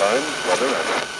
time, weather, and...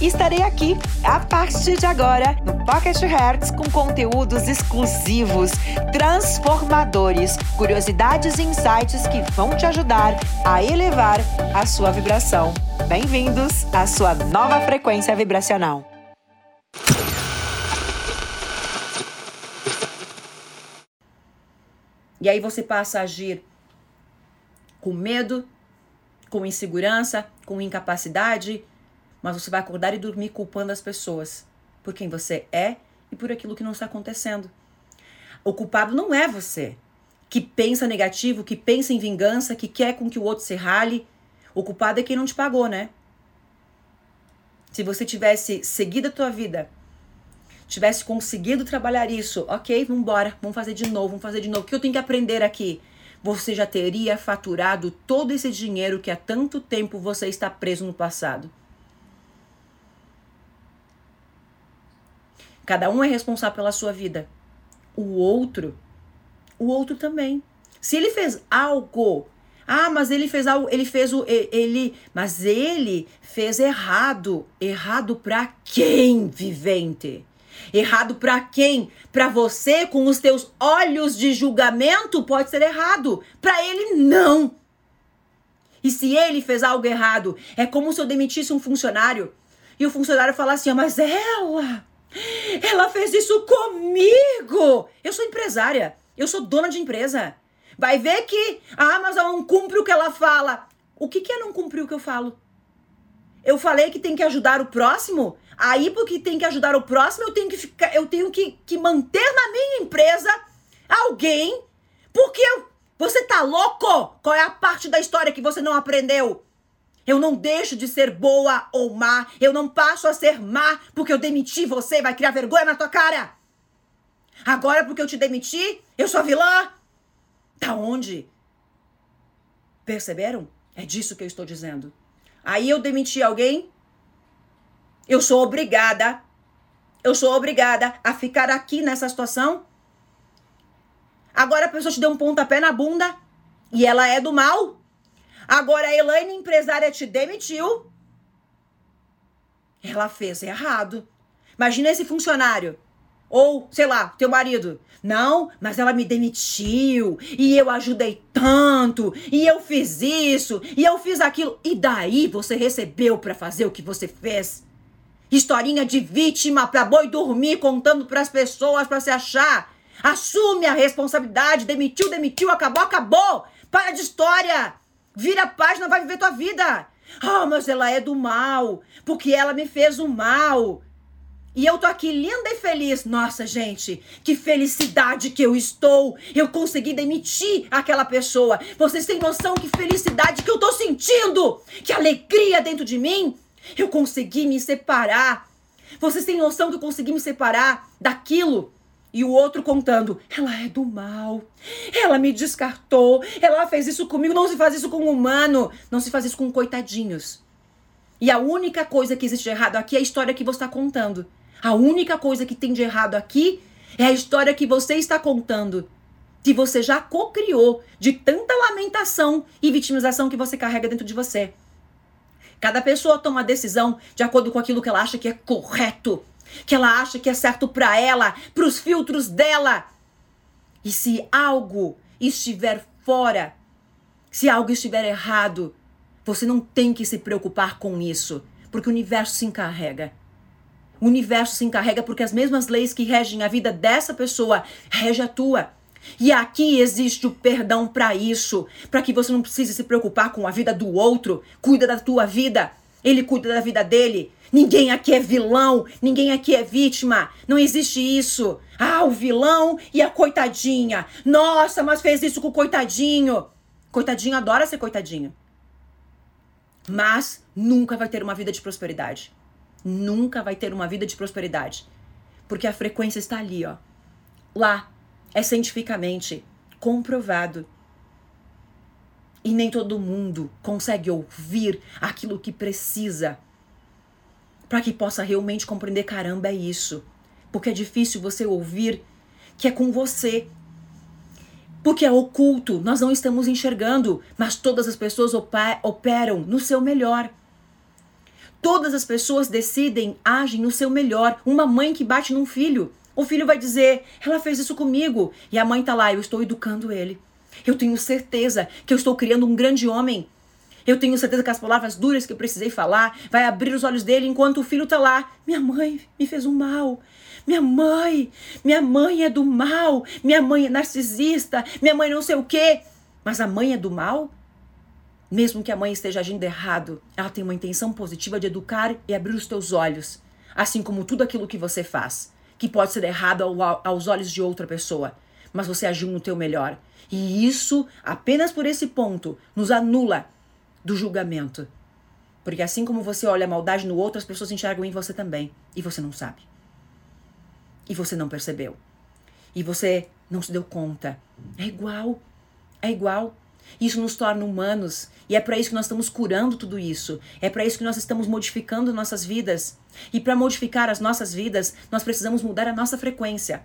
estarei aqui a partir de agora no Pocket Hertz com conteúdos exclusivos, transformadores, curiosidades e insights que vão te ajudar a elevar a sua vibração. Bem-vindos à sua nova frequência vibracional. E aí você passa a agir com medo, com insegurança, com incapacidade, mas você vai acordar e dormir culpando as pessoas por quem você é e por aquilo que não está acontecendo. O culpado não é você, que pensa negativo, que pensa em vingança, que quer com que o outro se rale. O culpado é quem não te pagou, né? Se você tivesse seguido a tua vida, tivesse conseguido trabalhar isso, ok, vamos embora, vamos fazer de novo, vamos fazer de novo. O que eu tenho que aprender aqui? Você já teria faturado todo esse dinheiro que há tanto tempo você está preso no passado. Cada um é responsável pela sua vida. O outro, o outro também. Se ele fez algo, ah, mas ele fez algo, ele fez o ele, mas ele fez errado. Errado para quem, vivente? Errado para quem? Para você com os teus olhos de julgamento pode ser errado, para ele não. E se ele fez algo errado, é como se eu demitisse um funcionário e o funcionário falasse assim: "Mas ela ela fez isso comigo! Eu sou empresária, eu sou dona de empresa. Vai ver que a Amazon não cumpre o que ela fala. O que, que é não cumprir o que eu falo? Eu falei que tem que ajudar o próximo? Aí, porque tem que ajudar o próximo, eu tenho que ficar, eu tenho que, que manter na minha empresa alguém. Porque eu, você tá louco? Qual é a parte da história que você não aprendeu? Eu não deixo de ser boa ou má. Eu não passo a ser má porque eu demiti você. Vai criar vergonha na tua cara. Agora, porque eu te demiti, eu sou vilã. Da onde? Perceberam? É disso que eu estou dizendo. Aí eu demiti alguém. Eu sou obrigada. Eu sou obrigada a ficar aqui nessa situação. Agora a pessoa te deu um pontapé na bunda e ela é do mal. Agora a Elaine, empresária, te demitiu. Ela fez errado. Imagina esse funcionário. Ou, sei lá, teu marido. Não, mas ela me demitiu. E eu ajudei tanto. E eu fiz isso. E eu fiz aquilo. E daí você recebeu para fazer o que você fez? Historinha de vítima pra boi dormir contando para as pessoas para se achar. Assume a responsabilidade. Demitiu, demitiu, acabou, acabou. Para de história. Vira a página, vai viver tua vida. Ah, oh, mas ela é do mal, porque ela me fez o mal. E eu tô aqui linda e feliz. Nossa, gente, que felicidade que eu estou. Eu consegui demitir aquela pessoa. Vocês têm noção que felicidade que eu tô sentindo? Que alegria dentro de mim? Eu consegui me separar. Vocês têm noção que eu consegui me separar daquilo e o outro contando: ela é do mal, ela me descartou, ela fez isso comigo. Não se faz isso com um humano, não se faz isso com coitadinhos. E a única coisa que existe de errado aqui é a história que você está contando. A única coisa que tem de errado aqui é a história que você está contando. Que você já co-criou de tanta lamentação e vitimização que você carrega dentro de você. Cada pessoa toma decisão de acordo com aquilo que ela acha que é correto que ela acha que é certo para ela, para os filtros dela. E se algo estiver fora, se algo estiver errado, você não tem que se preocupar com isso, porque o universo se encarrega. O universo se encarrega porque as mesmas leis que regem a vida dessa pessoa regem a tua. E aqui existe o perdão para isso, para que você não precise se preocupar com a vida do outro, cuida da tua vida. Ele cuida da vida dele. Ninguém aqui é vilão, ninguém aqui é vítima. Não existe isso. Ah, o vilão e a coitadinha. Nossa, mas fez isso com o coitadinho. Coitadinho adora ser coitadinho. Mas nunca vai ter uma vida de prosperidade. Nunca vai ter uma vida de prosperidade. Porque a frequência está ali, ó. Lá. É cientificamente comprovado. E nem todo mundo consegue ouvir aquilo que precisa para que possa realmente compreender: caramba, é isso. Porque é difícil você ouvir que é com você. Porque é oculto, nós não estamos enxergando, mas todas as pessoas operam no seu melhor. Todas as pessoas decidem, agem no seu melhor. Uma mãe que bate num filho, o filho vai dizer: ela fez isso comigo. E a mãe tá lá, eu estou educando ele. Eu tenho certeza que eu estou criando um grande homem. Eu tenho certeza que as palavras duras que eu precisei falar vai abrir os olhos dele enquanto o filho tá lá. Minha mãe me fez um mal. Minha mãe, minha mãe é do mal. Minha mãe é narcisista. Minha mãe não sei o quê. Mas a mãe é do mal? Mesmo que a mãe esteja agindo errado, ela tem uma intenção positiva de educar e abrir os teus olhos, assim como tudo aquilo que você faz, que pode ser errado aos olhos de outra pessoa, mas você agiu no teu melhor. E isso, apenas por esse ponto, nos anula do julgamento. Porque assim como você olha a maldade no outro, as pessoas enxergam em você também. E você não sabe. E você não percebeu. E você não se deu conta. É igual. É igual. Isso nos torna humanos. E é para isso que nós estamos curando tudo isso. É para isso que nós estamos modificando nossas vidas. E para modificar as nossas vidas, nós precisamos mudar a nossa frequência.